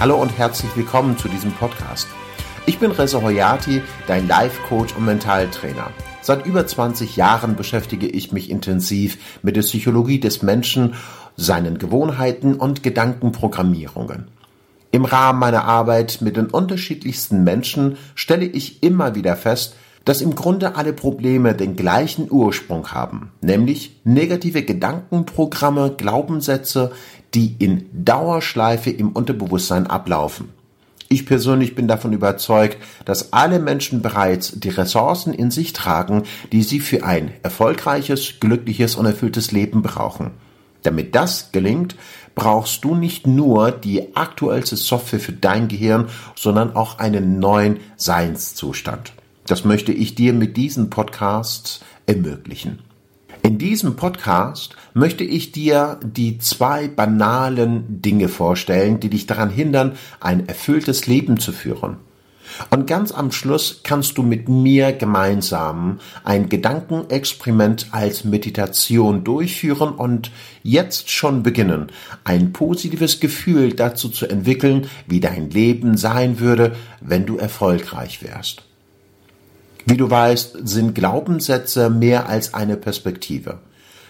Hallo und herzlich willkommen zu diesem Podcast. Ich bin Reza Hoyati, dein Life-Coach und Mentaltrainer. Seit über 20 Jahren beschäftige ich mich intensiv mit der Psychologie des Menschen, seinen Gewohnheiten und Gedankenprogrammierungen. Im Rahmen meiner Arbeit mit den unterschiedlichsten Menschen stelle ich immer wieder fest, dass im Grunde alle Probleme den gleichen Ursprung haben, nämlich negative Gedankenprogramme, Glaubenssätze, die in Dauerschleife im Unterbewusstsein ablaufen. Ich persönlich bin davon überzeugt, dass alle Menschen bereits die Ressourcen in sich tragen, die sie für ein erfolgreiches, glückliches und erfülltes Leben brauchen. Damit das gelingt, brauchst du nicht nur die aktuellste Software für dein Gehirn, sondern auch einen neuen Seinszustand. Das möchte ich dir mit diesem Podcast ermöglichen. In diesem Podcast möchte ich dir die zwei banalen Dinge vorstellen, die dich daran hindern, ein erfülltes Leben zu führen. Und ganz am Schluss kannst du mit mir gemeinsam ein Gedankenexperiment als Meditation durchführen und jetzt schon beginnen, ein positives Gefühl dazu zu entwickeln, wie dein Leben sein würde, wenn du erfolgreich wärst. Wie du weißt, sind Glaubenssätze mehr als eine Perspektive.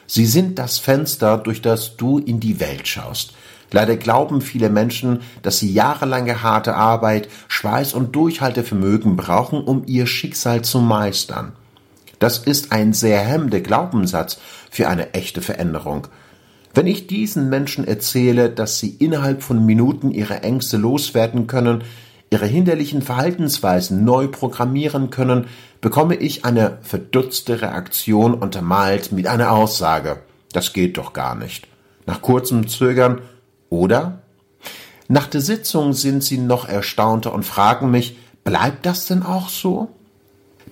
Sie sind das Fenster, durch das du in die Welt schaust. Leider glauben viele Menschen, dass sie jahrelange harte Arbeit, Schweiß und Durchhaltevermögen brauchen, um ihr Schicksal zu meistern. Das ist ein sehr hemmender Glaubenssatz für eine echte Veränderung. Wenn ich diesen Menschen erzähle, dass sie innerhalb von Minuten ihre Ängste loswerden können, ihre hinderlichen Verhaltensweisen neu programmieren können, bekomme ich eine verdutzte Reaktion untermalt mit einer Aussage. Das geht doch gar nicht. Nach kurzem Zögern, oder? Nach der Sitzung sind sie noch erstaunter und fragen mich, bleibt das denn auch so?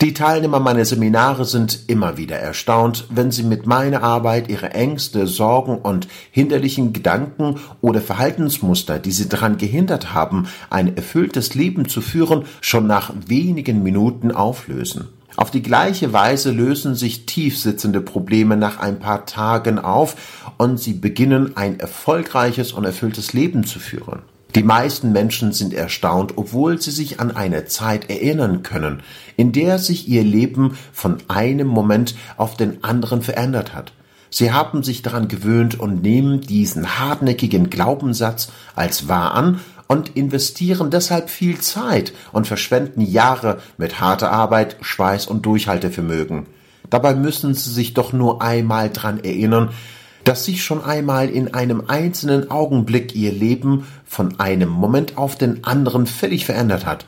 Die Teilnehmer meiner Seminare sind immer wieder erstaunt, wenn sie mit meiner Arbeit ihre Ängste, Sorgen und hinderlichen Gedanken oder Verhaltensmuster, die sie daran gehindert haben, ein erfülltes Leben zu führen, schon nach wenigen Minuten auflösen. Auf die gleiche Weise lösen sich tiefsitzende Probleme nach ein paar Tagen auf und sie beginnen ein erfolgreiches und erfülltes Leben zu führen. Die meisten Menschen sind erstaunt, obwohl sie sich an eine Zeit erinnern können, in der sich ihr Leben von einem Moment auf den anderen verändert hat. Sie haben sich daran gewöhnt und nehmen diesen hartnäckigen Glaubenssatz als wahr an und investieren deshalb viel Zeit und verschwenden Jahre mit harter Arbeit, Schweiß und Durchhaltevermögen. Dabei müssen sie sich doch nur einmal dran erinnern, dass sich schon einmal in einem einzelnen Augenblick ihr Leben von einem Moment auf den anderen völlig verändert hat.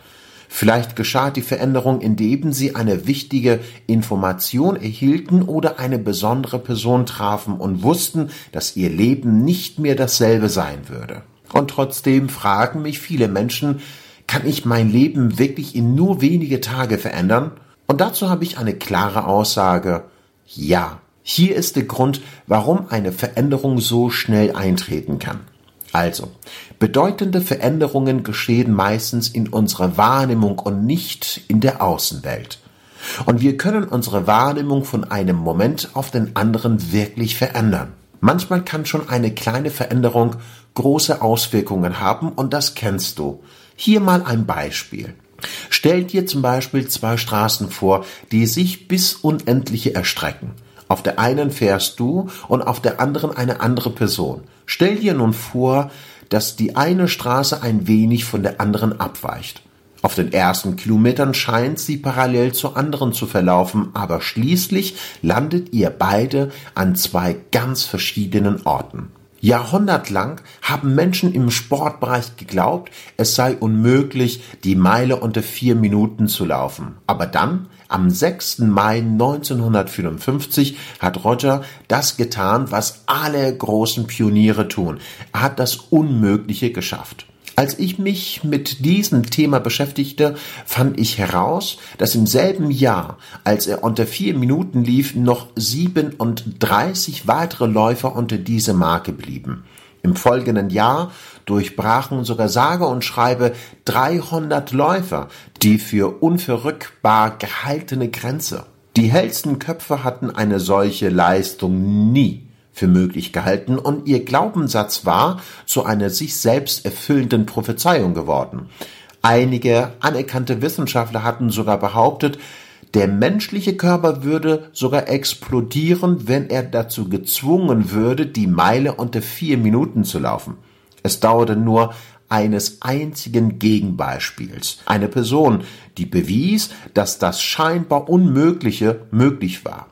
Vielleicht geschah die Veränderung, indem sie eine wichtige Information erhielten oder eine besondere Person trafen und wussten, dass ihr Leben nicht mehr dasselbe sein würde. Und trotzdem fragen mich viele Menschen, kann ich mein Leben wirklich in nur wenige Tage verändern? Und dazu habe ich eine klare Aussage. Ja. Hier ist der Grund, warum eine Veränderung so schnell eintreten kann. Also, bedeutende Veränderungen geschehen meistens in unserer Wahrnehmung und nicht in der Außenwelt. Und wir können unsere Wahrnehmung von einem Moment auf den anderen wirklich verändern. Manchmal kann schon eine kleine Veränderung große Auswirkungen haben und das kennst du. Hier mal ein Beispiel. Stell dir zum Beispiel zwei Straßen vor, die sich bis unendliche erstrecken. Auf der einen fährst du und auf der anderen eine andere Person. Stell dir nun vor, dass die eine Straße ein wenig von der anderen abweicht. Auf den ersten Kilometern scheint sie parallel zur anderen zu verlaufen, aber schließlich landet ihr beide an zwei ganz verschiedenen Orten. Jahrhundertlang haben Menschen im Sportbereich geglaubt, es sei unmöglich, die Meile unter vier Minuten zu laufen. Aber dann, am 6. Mai 1954, hat Roger das getan, was alle großen Pioniere tun. Er hat das Unmögliche geschafft. Als ich mich mit diesem Thema beschäftigte, fand ich heraus, dass im selben Jahr, als er unter vier Minuten lief, noch 37 weitere Läufer unter diese Marke blieben. Im folgenden Jahr durchbrachen sogar sage und schreibe 300 Läufer die für unverrückbar gehaltene Grenze. Die hellsten Köpfe hatten eine solche Leistung nie für möglich gehalten und ihr Glaubenssatz war zu einer sich selbst erfüllenden Prophezeiung geworden. Einige anerkannte Wissenschaftler hatten sogar behauptet, der menschliche Körper würde sogar explodieren, wenn er dazu gezwungen würde, die Meile unter vier Minuten zu laufen. Es dauerte nur eines einzigen Gegenbeispiels. Eine Person, die bewies, dass das scheinbar Unmögliche möglich war.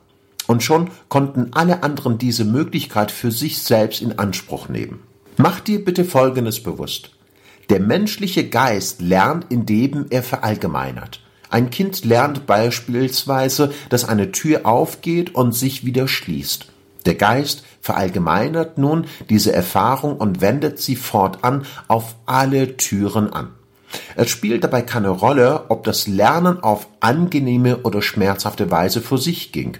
Und schon konnten alle anderen diese Möglichkeit für sich selbst in Anspruch nehmen. Mach dir bitte Folgendes bewusst. Der menschliche Geist lernt, indem er verallgemeinert. Ein Kind lernt beispielsweise, dass eine Tür aufgeht und sich wieder schließt. Der Geist verallgemeinert nun diese Erfahrung und wendet sie fortan auf alle Türen an. Es spielt dabei keine Rolle, ob das Lernen auf angenehme oder schmerzhafte Weise vor sich ging.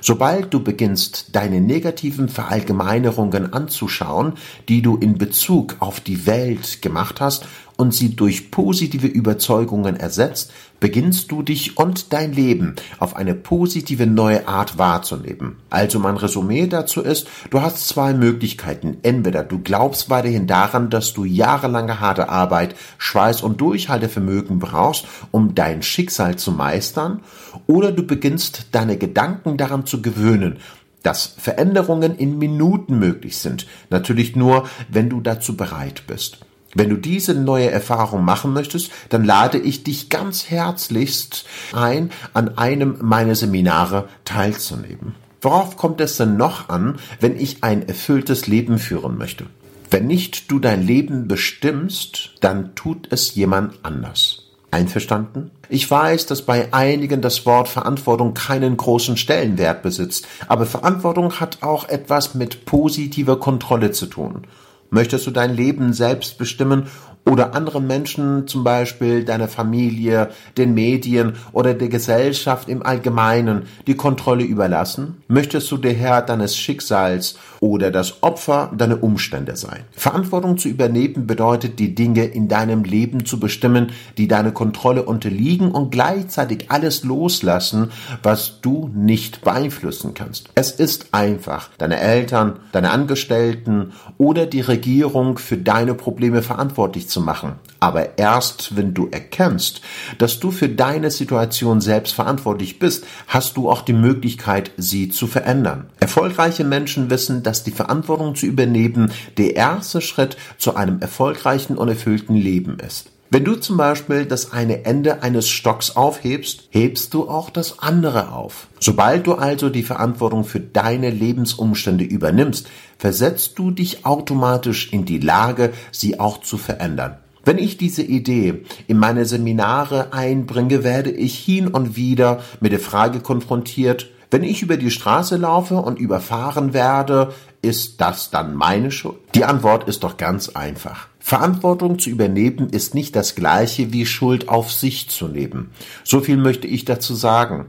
Sobald du beginnst, deine negativen Verallgemeinerungen anzuschauen, die du in Bezug auf die Welt gemacht hast und sie durch positive Überzeugungen ersetzt, beginnst du dich und dein Leben auf eine positive neue Art wahrzunehmen. Also mein Resümee dazu ist, du hast zwei Möglichkeiten. Entweder du glaubst weiterhin daran, dass du jahrelange harte Arbeit, Schweiß und Durchhaltevermögen brauchst, um dein Schicksal zu meistern, oder du beginnst deine Gedanken daran zu gewöhnen, dass Veränderungen in Minuten möglich sind. Natürlich nur, wenn du dazu bereit bist. Wenn du diese neue Erfahrung machen möchtest, dann lade ich dich ganz herzlichst ein, an einem meiner Seminare teilzunehmen. Worauf kommt es denn noch an, wenn ich ein erfülltes Leben führen möchte? Wenn nicht du dein Leben bestimmst, dann tut es jemand anders. Einverstanden? Ich weiß, dass bei einigen das Wort Verantwortung keinen großen Stellenwert besitzt, aber Verantwortung hat auch etwas mit positiver Kontrolle zu tun. Möchtest du dein Leben selbst bestimmen oder anderen Menschen, zum Beispiel deiner Familie, den Medien oder der Gesellschaft im Allgemeinen, die Kontrolle überlassen? Möchtest du der Herr deines Schicksals oder das Opfer deiner Umstände sein? Verantwortung zu übernehmen bedeutet, die Dinge in deinem Leben zu bestimmen, die deine Kontrolle unterliegen und gleichzeitig alles loslassen, was du nicht beeinflussen kannst. Es ist einfach, deine Eltern, deine Angestellten oder die Regierung für deine Probleme verantwortlich zu zu machen. Aber erst wenn du erkennst, dass du für deine Situation selbst verantwortlich bist, hast du auch die Möglichkeit, sie zu verändern. Erfolgreiche Menschen wissen, dass die Verantwortung zu übernehmen der erste Schritt zu einem erfolgreichen und erfüllten Leben ist. Wenn du zum Beispiel das eine Ende eines Stocks aufhebst, hebst du auch das andere auf. Sobald du also die Verantwortung für deine Lebensumstände übernimmst, versetzt du dich automatisch in die Lage, sie auch zu verändern. Wenn ich diese Idee in meine Seminare einbringe, werde ich hin und wieder mit der Frage konfrontiert, wenn ich über die Straße laufe und überfahren werde, ist das dann meine Schuld? Die Antwort ist doch ganz einfach. Verantwortung zu übernehmen ist nicht das gleiche wie Schuld auf sich zu nehmen. So viel möchte ich dazu sagen.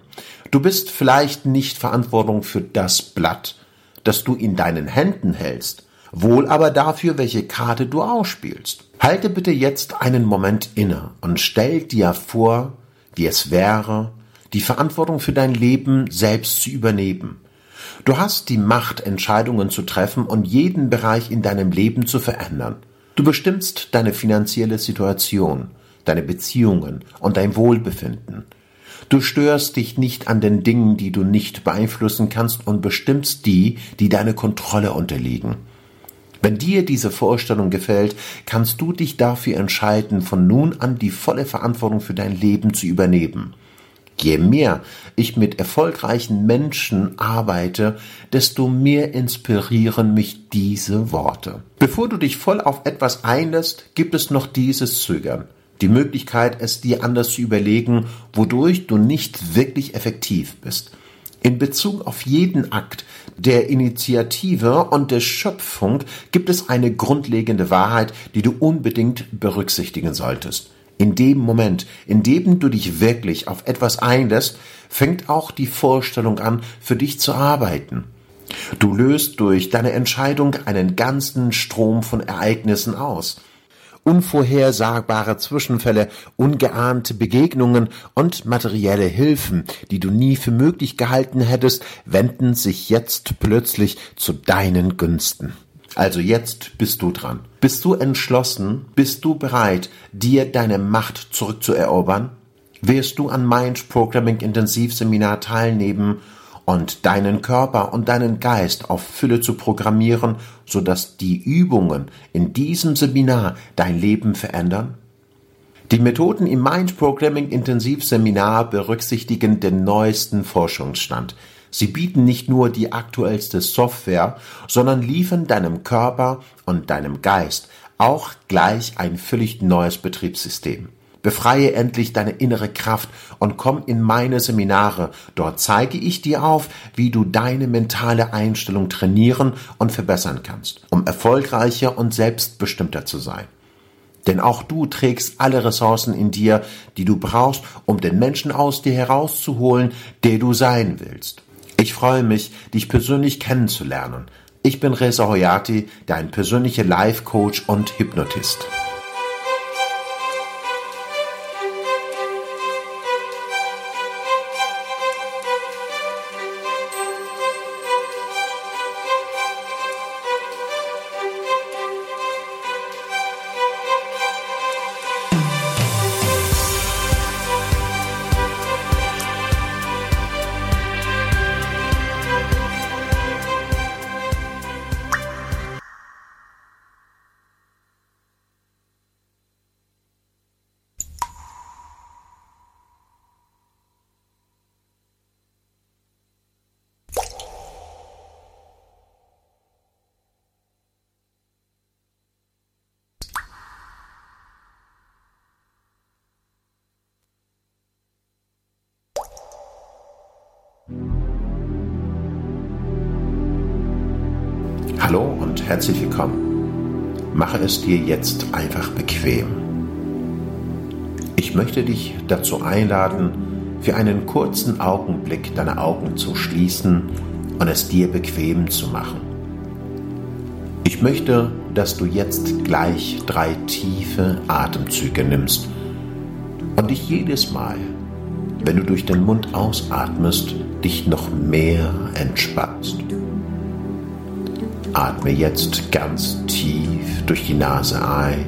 Du bist vielleicht nicht Verantwortung für das Blatt, das du in deinen Händen hältst, wohl aber dafür, welche Karte du ausspielst. Halte bitte jetzt einen Moment inne und stell dir vor, wie es wäre, die Verantwortung für dein Leben selbst zu übernehmen. Du hast die Macht, Entscheidungen zu treffen und jeden Bereich in deinem Leben zu verändern. Du bestimmst deine finanzielle Situation, deine Beziehungen und dein Wohlbefinden. Du störst dich nicht an den Dingen, die du nicht beeinflussen kannst und bestimmst die, die deine Kontrolle unterliegen. Wenn dir diese Vorstellung gefällt, kannst du dich dafür entscheiden, von nun an die volle Verantwortung für dein Leben zu übernehmen. Je mehr ich mit erfolgreichen Menschen arbeite, desto mehr inspirieren mich diese Worte. Bevor du dich voll auf etwas einlässt, gibt es noch dieses Zögern. Die Möglichkeit, es dir anders zu überlegen, wodurch du nicht wirklich effektiv bist. In Bezug auf jeden Akt der Initiative und der Schöpfung gibt es eine grundlegende Wahrheit, die du unbedingt berücksichtigen solltest. In dem Moment, in dem du dich wirklich auf etwas einlässt, fängt auch die Vorstellung an, für dich zu arbeiten. Du löst durch deine Entscheidung einen ganzen Strom von Ereignissen aus. unvorhersagbare Zwischenfälle, ungeahnte Begegnungen und materielle Hilfen, die du nie für möglich gehalten hättest, wenden sich jetzt plötzlich zu deinen Günsten. Also jetzt bist du dran. Bist du entschlossen? Bist du bereit, dir deine Macht zurückzuerobern? Wirst du an Mind Programming Intensivseminar teilnehmen und deinen Körper und deinen Geist auf Fülle zu programmieren, sodass die Übungen in diesem Seminar dein Leben verändern? Die Methoden im Mind Programming Intensivseminar berücksichtigen den neuesten Forschungsstand. Sie bieten nicht nur die aktuellste Software, sondern liefern deinem Körper und deinem Geist auch gleich ein völlig neues Betriebssystem. Befreie endlich deine innere Kraft und komm in meine Seminare. Dort zeige ich dir auf, wie du deine mentale Einstellung trainieren und verbessern kannst, um erfolgreicher und selbstbestimmter zu sein. Denn auch du trägst alle Ressourcen in dir, die du brauchst, um den Menschen aus dir herauszuholen, der du sein willst. Ich freue mich, dich persönlich kennenzulernen. Ich bin Reza Hoyati, dein persönlicher Life Coach und Hypnotist. Hallo und herzlich willkommen. Mache es dir jetzt einfach bequem. Ich möchte dich dazu einladen, für einen kurzen Augenblick deine Augen zu schließen und es dir bequem zu machen. Ich möchte, dass du jetzt gleich drei tiefe Atemzüge nimmst und dich jedes Mal, wenn du durch den Mund ausatmest, dich noch mehr entspannst. Atme jetzt ganz tief durch die Nase ein.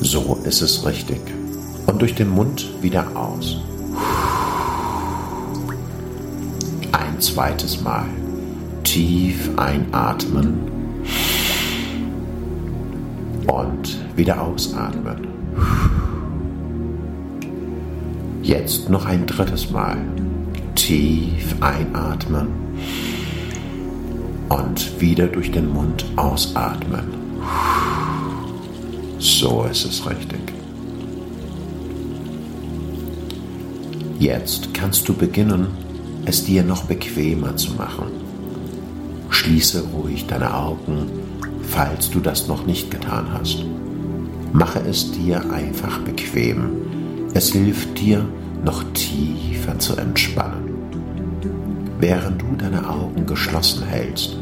So ist es richtig. Und durch den Mund wieder aus. Ein zweites Mal. Tief einatmen. Und wieder ausatmen. Jetzt noch ein drittes Mal. Tief einatmen und wieder durch den Mund ausatmen. So ist es richtig. Jetzt kannst du beginnen, es dir noch bequemer zu machen. Schließe ruhig deine Augen, falls du das noch nicht getan hast. Mache es dir einfach bequem. Es hilft dir, noch tiefer zu entspannen. Während du deine Augen geschlossen hältst,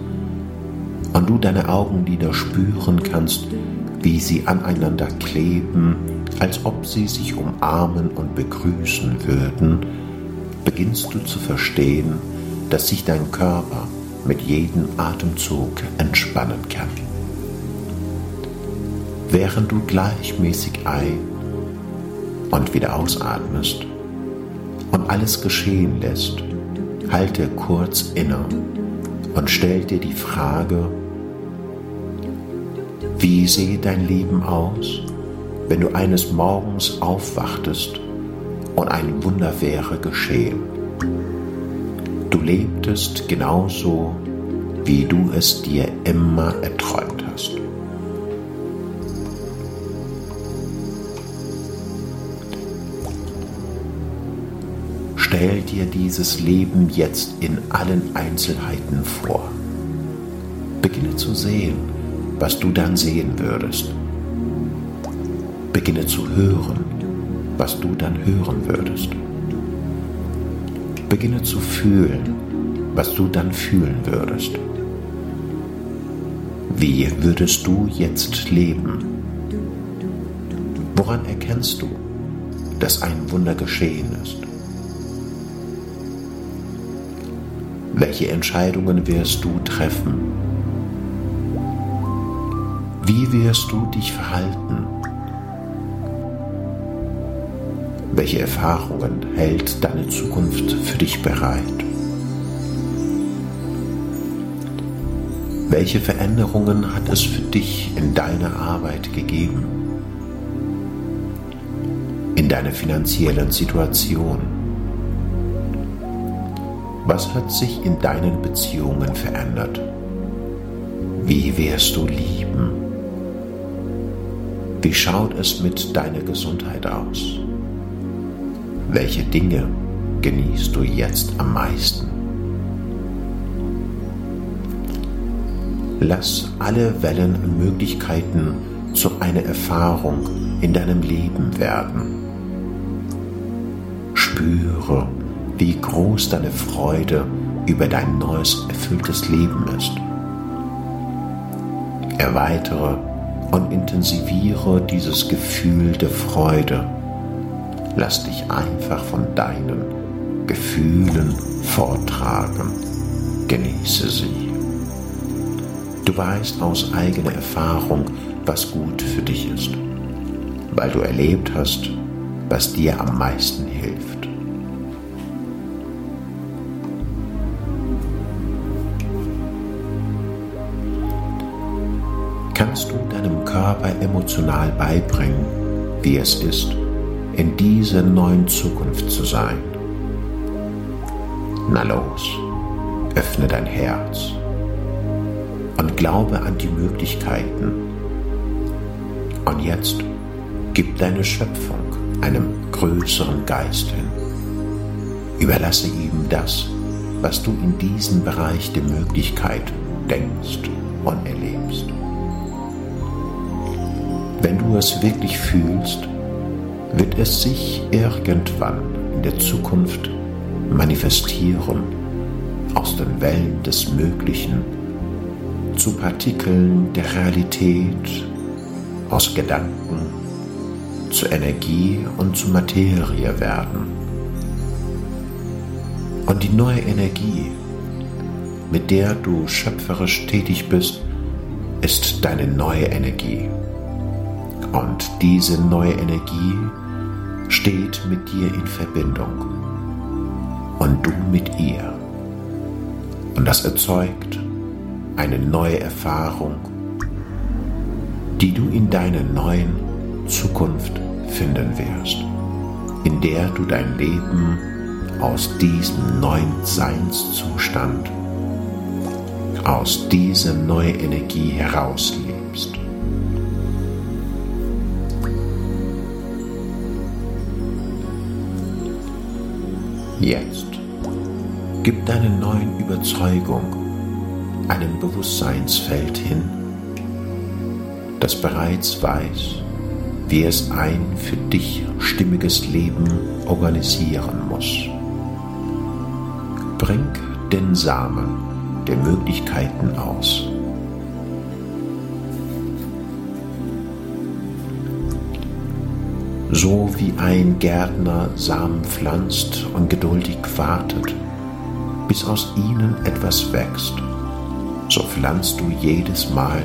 und du deine Augenlider spüren kannst, wie sie aneinander kleben, als ob sie sich umarmen und begrüßen würden, beginnst du zu verstehen, dass sich dein Körper mit jedem Atemzug entspannen kann. Während du gleichmäßig ein- und wieder ausatmest und alles geschehen lässt, halte kurz inne und stell dir die Frage, wie sehe dein Leben aus, wenn du eines Morgens aufwachtest und ein Wunder wäre geschehen? Du lebtest genauso, wie du es dir immer erträumt hast. Stell dir dieses Leben jetzt in allen Einzelheiten vor. Beginne zu sehen, was du dann sehen würdest. Beginne zu hören, was du dann hören würdest. Beginne zu fühlen, was du dann fühlen würdest. Wie würdest du jetzt leben? Woran erkennst du, dass ein Wunder geschehen ist? Welche Entscheidungen wirst du treffen? Wie wirst du dich verhalten? Welche Erfahrungen hält deine Zukunft für dich bereit? Welche Veränderungen hat es für dich in deiner Arbeit gegeben? In deiner finanziellen Situation? Was hat sich in deinen Beziehungen verändert? Wie wirst du lieben? Wie schaut es mit deiner Gesundheit aus? Welche Dinge genießt du jetzt am meisten? Lass alle Wellen und Möglichkeiten zu einer Erfahrung in deinem Leben werden. Spüre, wie groß deine Freude über dein neues erfülltes Leben ist. Erweitere und intensiviere dieses Gefühl der Freude. Lass dich einfach von deinen Gefühlen vortragen. Genieße sie. Du weißt aus eigener Erfahrung, was gut für dich ist, weil du erlebt hast, was dir am meisten hilft. Kannst du Körper emotional beibringen, wie es ist, in dieser neuen Zukunft zu sein? Na los, öffne dein Herz und glaube an die Möglichkeiten. Und jetzt gib deine Schöpfung einem größeren Geist hin. Überlasse ihm das, was du in diesem Bereich der Möglichkeit denkst und erlebst. Wenn du es wirklich fühlst, wird es sich irgendwann in der Zukunft manifestieren aus den Wellen des Möglichen zu Partikeln der Realität, aus Gedanken zu Energie und zu Materie werden. Und die neue Energie, mit der du schöpferisch tätig bist, ist deine neue Energie. Und diese neue Energie steht mit dir in Verbindung und du mit ihr. Und das erzeugt eine neue Erfahrung, die du in deiner neuen Zukunft finden wirst, in der du dein Leben aus diesem neuen Seinszustand, aus dieser neuen Energie herauslebst. Jetzt gib deine neuen Überzeugung einem Bewusstseinsfeld hin, das bereits weiß, wie es ein für dich stimmiges Leben organisieren muss. Bring den Samen der Möglichkeiten aus. So wie ein Gärtner Samen pflanzt und geduldig wartet, bis aus ihnen etwas wächst so pflanzt du jedes Mal,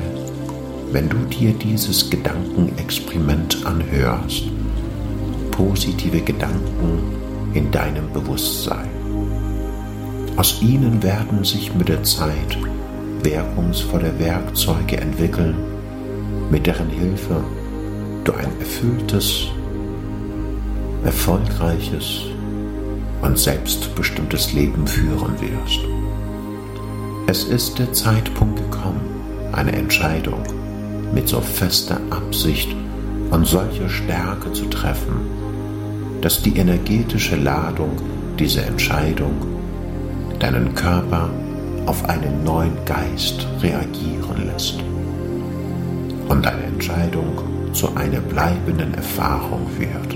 wenn du dir dieses Gedankenexperiment anhörst, positive Gedanken in deinem Bewusstsein. Aus ihnen werden sich mit der Zeit wirkungsvolle Werkzeuge entwickeln, mit deren Hilfe du ein erfülltes, erfolgreiches und selbstbestimmtes Leben führen wirst. Es ist der Zeitpunkt gekommen, eine Entscheidung mit so fester Absicht und solcher Stärke zu treffen, dass die energetische Ladung dieser Entscheidung deinen Körper auf einen neuen Geist reagieren lässt und deine Entscheidung zu einer bleibenden Erfahrung wird.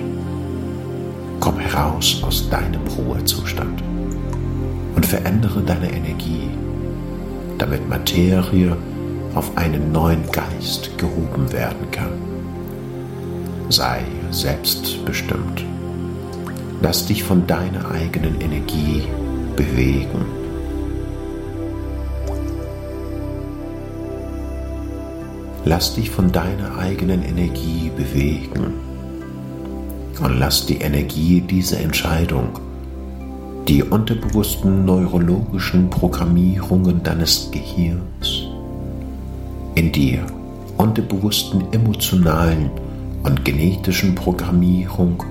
Komm heraus aus deinem Ruhezustand und verändere deine Energie damit Materie auf einen neuen Geist gehoben werden kann. Sei selbstbestimmt. Lass dich von deiner eigenen Energie bewegen. Lass dich von deiner eigenen Energie bewegen und lass die Energie dieser Entscheidung, die unterbewussten neurologischen Programmierungen deines Gehirns in dir, unterbewussten emotionalen und genetischen Programmierung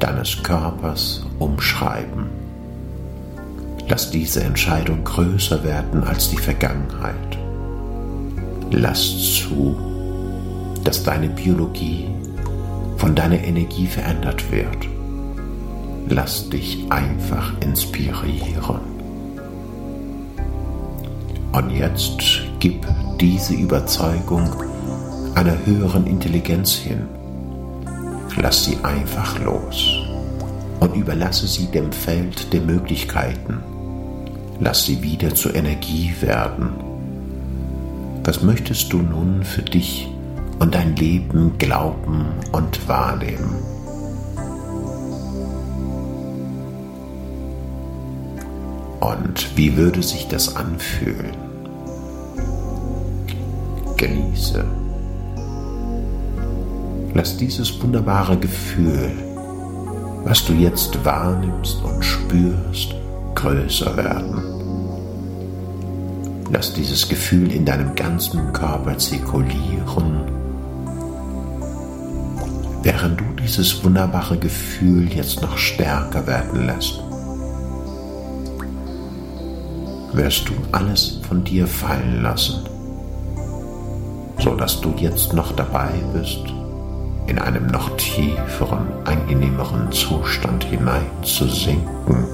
deines Körpers umschreiben. Lass diese Entscheidung größer werden als die Vergangenheit. Lass zu, dass deine Biologie von deiner Energie verändert wird. Lass dich einfach inspirieren. Und jetzt gib diese Überzeugung einer höheren Intelligenz hin. Lass sie einfach los und überlasse sie dem Feld der Möglichkeiten. Lass sie wieder zur Energie werden. Was möchtest du nun für dich und dein Leben glauben und wahrnehmen? Und wie würde sich das anfühlen? Genieße. Lass dieses wunderbare Gefühl, was du jetzt wahrnimmst und spürst, größer werden. Lass dieses Gefühl in deinem ganzen Körper zirkulieren, während du dieses wunderbare Gefühl jetzt noch stärker werden lässt. Wirst du alles von dir fallen lassen, so dass du jetzt noch dabei bist, in einem noch tieferen, angenehmeren Zustand hineinzusinken,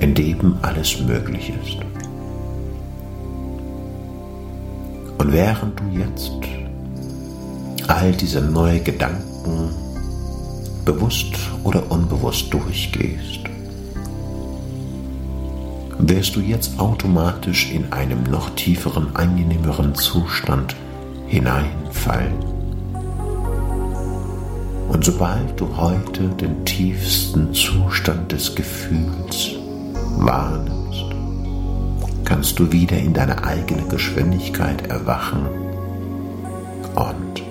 in dem alles möglich ist. Und während du jetzt all diese neuen Gedanken bewusst oder unbewusst durchgehst, wirst du jetzt automatisch in einem noch tieferen, angenehmeren Zustand hineinfallen. Und sobald du heute den tiefsten Zustand des Gefühls wahrnimmst, kannst du wieder in deine eigene Geschwindigkeit erwachen und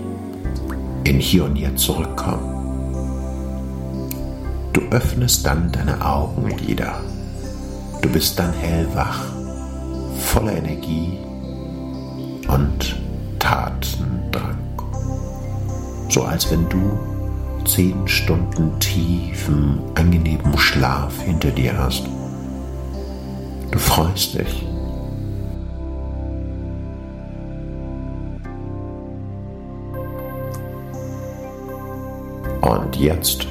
in Hier und Jetzt zurückkommen. Du öffnest dann deine Augenlider. Du bist dann hellwach, voller Energie und Tatendrang. So als wenn du zehn Stunden tiefen, angenehmen Schlaf hinter dir hast. Du freust dich. Und jetzt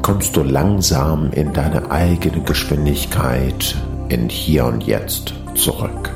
kommst du langsam in deine eigene Geschwindigkeit in Hier und Jetzt zurück.